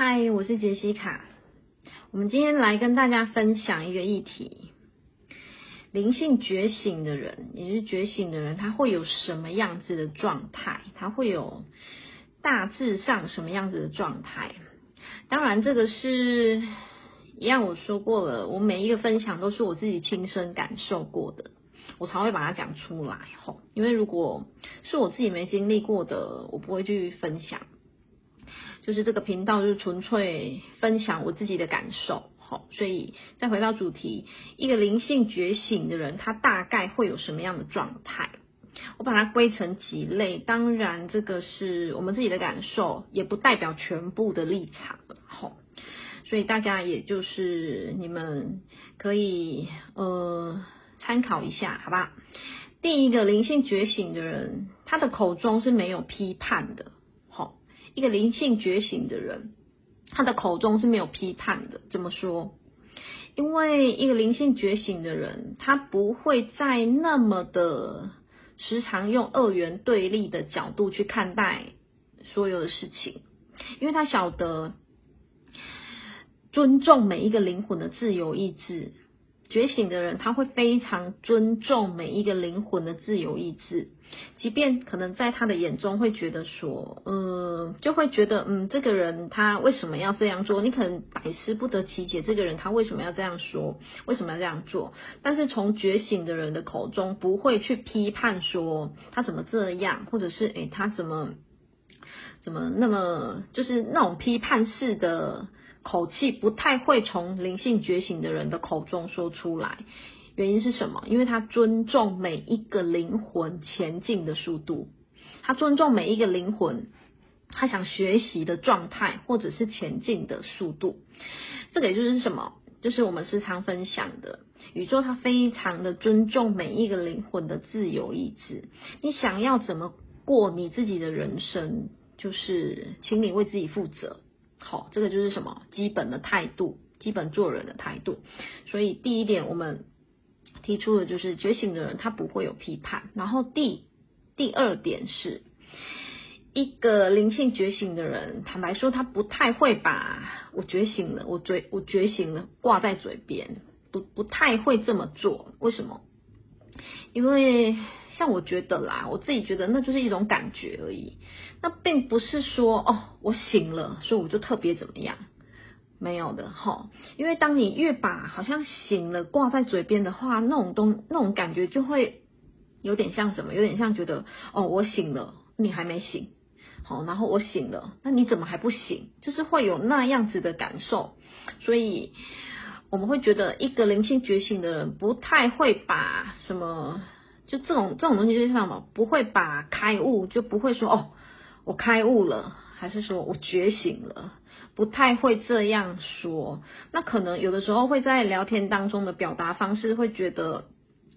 嗨，我是杰西卡。我们今天来跟大家分享一个议题：灵性觉醒的人，也是觉醒的人，他会有什么样子的状态？他会有大致上什么样子的状态？当然，这个是一样，我说过了，我每一个分享都是我自己亲身感受过的，我才会把它讲出来。吼，因为如果是我自己没经历过的，我不会去分享。就是这个频道就是纯粹分享我自己的感受，好，所以再回到主题，一个灵性觉醒的人，他大概会有什么样的状态？我把它归成几类，当然这个是我们自己的感受，也不代表全部的立场，好，所以大家也就是你们可以呃参考一下，好吧？第一个灵性觉醒的人，他的口中是没有批判的。一个灵性觉醒的人，他的口中是没有批判的。怎么说？因为一个灵性觉醒的人，他不会再那么的时常用二元对立的角度去看待所有的事情，因为他晓得尊重每一个灵魂的自由意志。觉醒的人，他会非常尊重每一个灵魂的自由意志，即便可能在他的眼中会觉得说，嗯，就会觉得，嗯，这个人他为什么要这样做？你可能百思不得其解，这个人他为什么要这样说？为什么要这样做？但是从觉醒的人的口中，不会去批判说他怎么这样，或者是诶，他怎么怎么那么就是那种批判式的。口气不太会从灵性觉醒的人的口中说出来，原因是什么？因为他尊重每一个灵魂前进的速度，他尊重每一个灵魂，他想学习的状态或者是前进的速度。这个也就是什么？就是我们时常分享的，宇宙它非常的尊重每一个灵魂的自由意志。你想要怎么过你自己的人生，就是请你为自己负责。好，这个就是什么？基本的态度，基本做人的态度。所以第一点，我们提出的就是觉醒的人他不会有批判。然后第第二点是，一个灵性觉醒的人，坦白说，他不太会把我觉醒了，我觉我觉醒了挂在嘴边，不不太会这么做。为什么？因为像我觉得啦，我自己觉得那就是一种感觉而已，那并不是说哦，我醒了，所以我就特别怎么样，没有的齁。因为当你越把好像醒了挂在嘴边的话，那种东那种感觉就会有点像什么，有点像觉得哦，我醒了，你还没醒，好，然后我醒了，那你怎么还不醒？就是会有那样子的感受，所以。我们会觉得一个灵性觉醒的人不太会把什么，就这种这种东西就是什么，不会把开悟就不会说哦，我开悟了，还是说我觉醒了，不太会这样说。那可能有的时候会在聊天当中的表达方式会觉得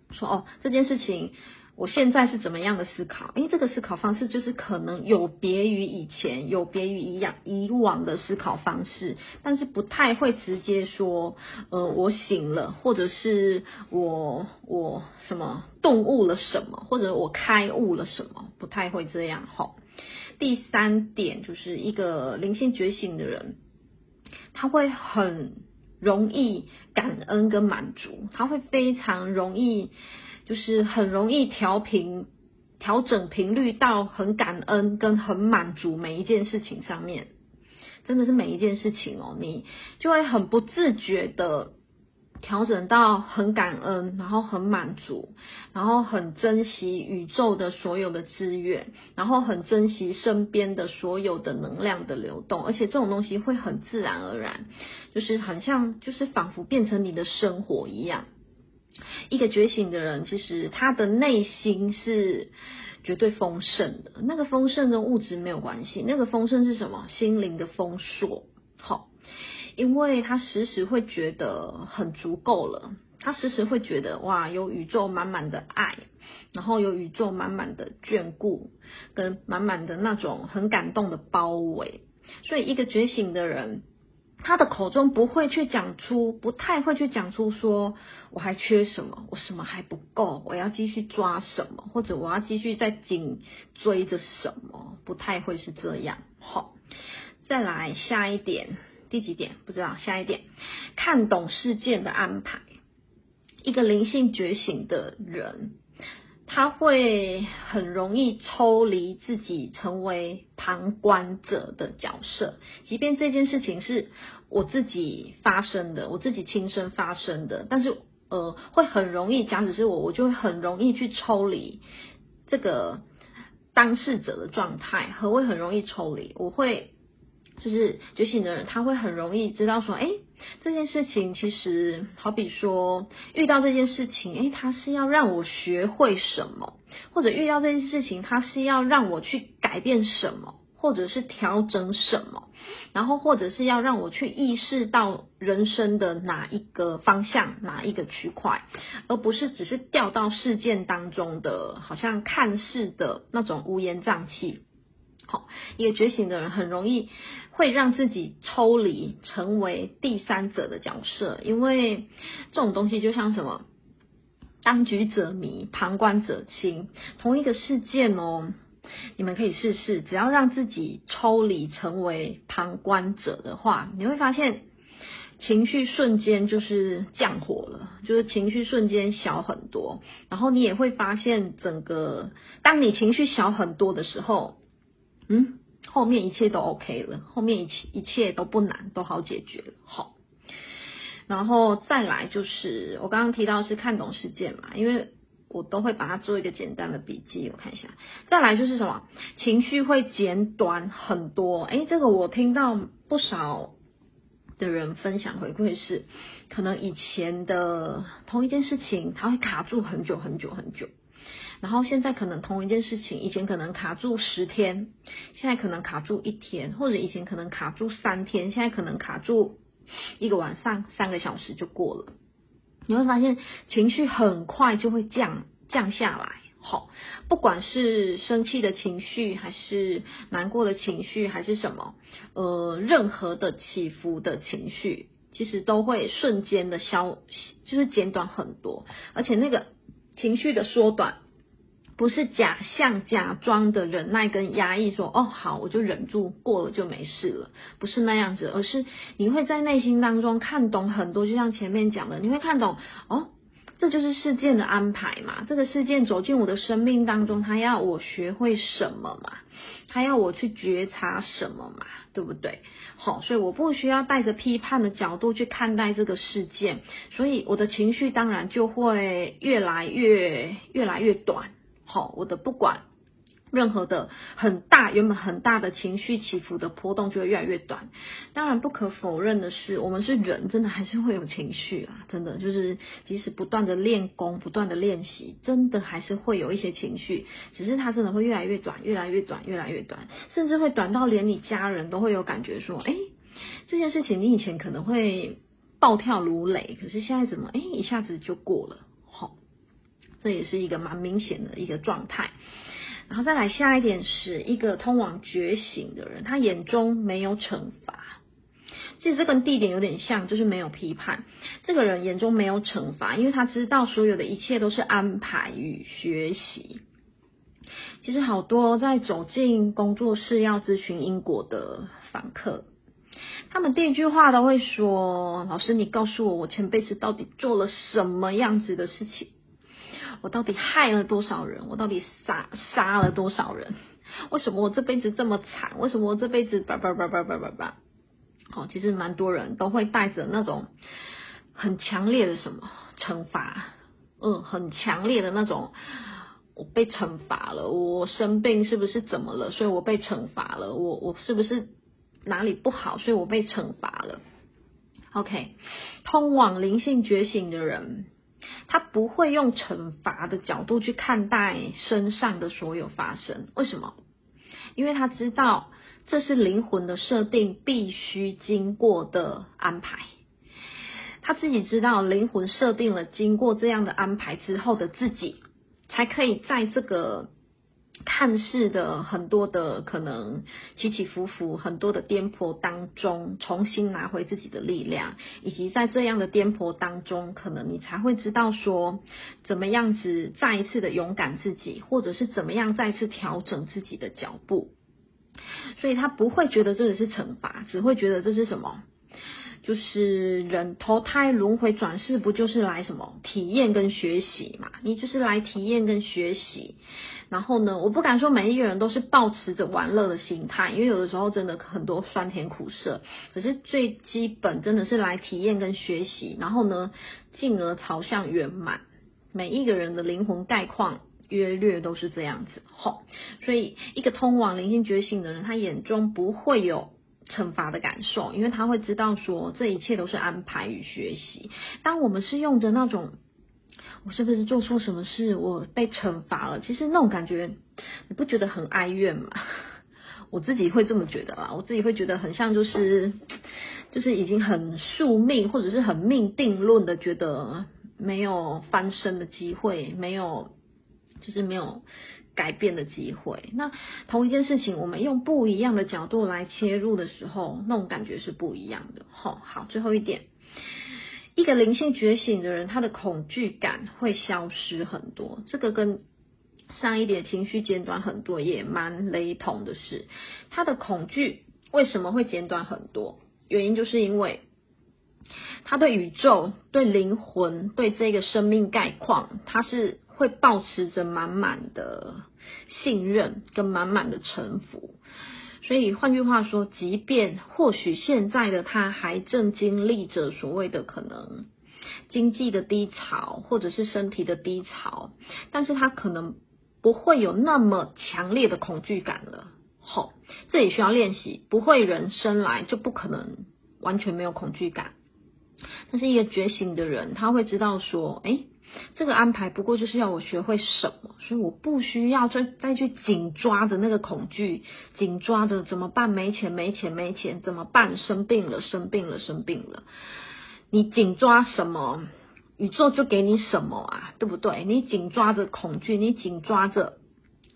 说哦，这件事情。我现在是怎么样的思考？诶，这个思考方式就是可能有别于以前，有别于以往以往的思考方式，但是不太会直接说，呃，我醒了，或者是我我什么顿悟了什么，或者我开悟了什么，不太会这样。齁，第三点就是一个灵性觉醒的人，他会很容易感恩跟满足，他会非常容易。就是很容易调频、调整频率到很感恩跟很满足每一件事情上面，真的是每一件事情哦，你就会很不自觉的调整到很感恩，然后很满足，然后很珍惜宇宙的所有的资源，然后很珍惜身边的所有的能量的流动，而且这种东西会很自然而然，就是很像，就是仿佛变成你的生活一样。一个觉醒的人，其实他的内心是绝对丰盛的。那个丰盛跟物质没有关系，那个丰盛是什么？心灵的丰硕。好，因为他时时会觉得很足够了，他时时会觉得哇，有宇宙满满的爱，然后有宇宙满满的眷顾，跟满满的那种很感动的包围。所以，一个觉醒的人。他的口中不会去讲出，不太会去讲出说我还缺什么，我什么还不够，我要继续抓什么，或者我要继续在紧追着什么，不太会是这样。好，再来下一点，第几点？不知道。下一点，看懂事件的安排。一个灵性觉醒的人，他会很容易抽离自己，成为旁观者的角色。即便这件事情是我自己发生的，我自己亲身发生的，但是呃，会很容易，假使是我，我就会很容易去抽离这个当事者的状态，和会很容易抽离。我会就是觉醒的人，他会很容易知道说，哎。这件事情其实好比说，遇到这件事情，诶，他是要让我学会什么，或者遇到这件事情，他是要让我去改变什么，或者是调整什么，然后或者是要让我去意识到人生的哪一个方向，哪一个区块，而不是只是掉到事件当中的，好像看似的那种乌烟瘴气。好，一个觉醒的人很容易会让自己抽离，成为第三者的角色，因为这种东西就像什么，当局者迷，旁观者清。同一个事件哦，你们可以试试，只要让自己抽离，成为旁观者的话，你会发现情绪瞬间就是降火了，就是情绪瞬间小很多。然后你也会发现，整个当你情绪小很多的时候。嗯，后面一切都 OK 了，后面一切一切都不难，都好解决了。好，然后再来就是我刚刚提到是看懂事件嘛，因为我都会把它做一个简单的笔记，我看一下。再来就是什么，情绪会减短很多。诶，这个我听到不少的人分享回馈是，可能以前的同一件事情，它会卡住很久很久很久。然后现在可能同一件事情，以前可能卡住十天，现在可能卡住一天，或者以前可能卡住三天，现在可能卡住一个晚上，三个小时就过了。你会发现情绪很快就会降降下来。好，不管是生气的情绪，还是难过的情绪，还是什么，呃，任何的起伏的情绪，其实都会瞬间的消，就是减短很多，而且那个情绪的缩短。不是假象、假装的忍耐跟压抑，说哦好，我就忍住过了就没事了，不是那样子，而是你会在内心当中看懂很多，就像前面讲的，你会看懂哦，这就是事件的安排嘛。这个事件走进我的生命当中，他要我学会什么嘛？他要我去觉察什么嘛？对不对？好，所以我不需要带着批判的角度去看待这个事件，所以我的情绪当然就会越来越越来越短。好，我的不管任何的很大，原本很大的情绪起伏的波动就会越来越短。当然，不可否认的是，我们是人，真的还是会有情绪啊，真的就是即使不断的练功，不断的练习，真的还是会有一些情绪，只是它真的会越来越短，越来越短，越来越短，甚至会短到连你家人都会有感觉说，哎，这件事情你以前可能会暴跳如雷，可是现在怎么，哎，一下子就过了。这也是一个蛮明显的一个状态，然后再来下一点是一个通往觉醒的人，他眼中没有惩罚。其实这跟地点有点像，就是没有批判。这个人眼中没有惩罚，因为他知道所有的一切都是安排与学习。其实好多在走进工作室要咨询因果的访客，他们第一句话都会说：“老师，你告诉我，我前辈子到底做了什么样子的事情？”我到底害了多少人？我到底杀杀了多少人？为什么我这辈子这么惨？为什么我这辈子叭叭叭叭叭叭叭？好，其实蛮多人都会带着那种很强烈的什么惩罚，嗯，很强烈的那种，我被惩罚了，我生病是不是怎么了？所以我被惩罚了，我我是不是哪里不好？所以我被惩罚了。OK，通往灵性觉醒的人。他不会用惩罚的角度去看待身上的所有发生，为什么？因为他知道这是灵魂的设定，必须经过的安排。他自己知道灵魂设定了，经过这样的安排之后的自己，才可以在这个。看似的很多的可能起起伏伏，很多的颠簸当中，重新拿回自己的力量，以及在这样的颠簸当中，可能你才会知道说，怎么样子再一次的勇敢自己，或者是怎么样再次调整自己的脚步。所以他不会觉得这个是惩罚，只会觉得这是什么？就是人投胎轮回转世，不就是来什么体验跟学习嘛？你就是来体验跟学习。然后呢，我不敢说每一个人都是抱持着玩乐的心态，因为有的时候真的很多酸甜苦涩。可是最基本真的是来体验跟学习，然后呢，进而朝向圆满。每一个人的灵魂概况约略都是这样子。吼，所以一个通往灵性觉醒的人，他眼中不会有。惩罚的感受，因为他会知道说，这一切都是安排与学习。当我们是用着那种，我是不是做错什么事，我被惩罚了？其实那种感觉，你不觉得很哀怨吗？我自己会这么觉得啦，我自己会觉得很像就是，就是已经很宿命或者是很命定论的，觉得没有翻身的机会，没有，就是没有。改变的机会。那同一件事情，我们用不一样的角度来切入的时候，那种感觉是不一样的。好，好，最后一点，一个灵性觉醒的人，他的恐惧感会消失很多。这个跟上一点情绪简短很多也蛮雷同的是，他的恐惧为什么会简短很多？原因就是因为他对宇宙、对灵魂、对这个生命概况，他是。会保持着满满的信任跟满满的臣服，所以换句话说，即便或许现在的他还正经历着所谓的可能经济的低潮，或者是身体的低潮，但是他可能不会有那么强烈的恐惧感了。好，这也需要练习，不会人生来就不可能完全没有恐惧感。但是一个觉醒的人，他会知道说，诶。这个安排不过就是要我学会什么，所以我不需要再再去紧抓着那个恐惧，紧抓着怎么办？没钱，没钱，没钱，怎么办？生病了，生病了，生病了。你紧抓什么，宇宙就给你什么啊，对不对？你紧抓着恐惧，你紧抓着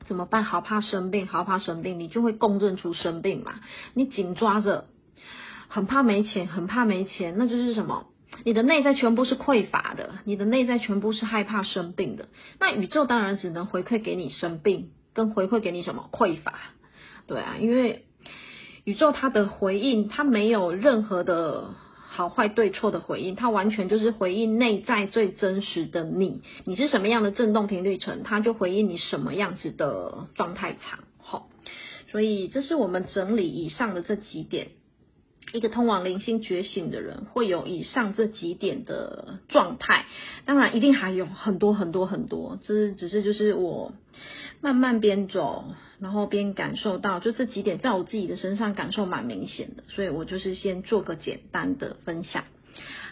怎么办？好怕生病，好怕生病，你就会共振出生病嘛。你紧抓着很怕没钱，很怕没钱，那就是什么？你的内在全部是匮乏的，你的内在全部是害怕生病的，那宇宙当然只能回馈给你生病，跟回馈给你什么匮乏，对啊，因为宇宙它的回应，它没有任何的好坏对错的回应，它完全就是回应内在最真实的你，你是什么样的振动频率层，它就回应你什么样子的状态场，好，所以这是我们整理以上的这几点。一个通往灵性觉醒的人会有以上这几点的状态，当然一定还有很多很多很多，这是只是就是我慢慢边走，然后边感受到，就这几点在我自己的身上感受蛮明显的，所以我就是先做个简单的分享。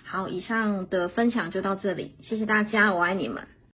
好，以上的分享就到这里，谢谢大家，我爱你们。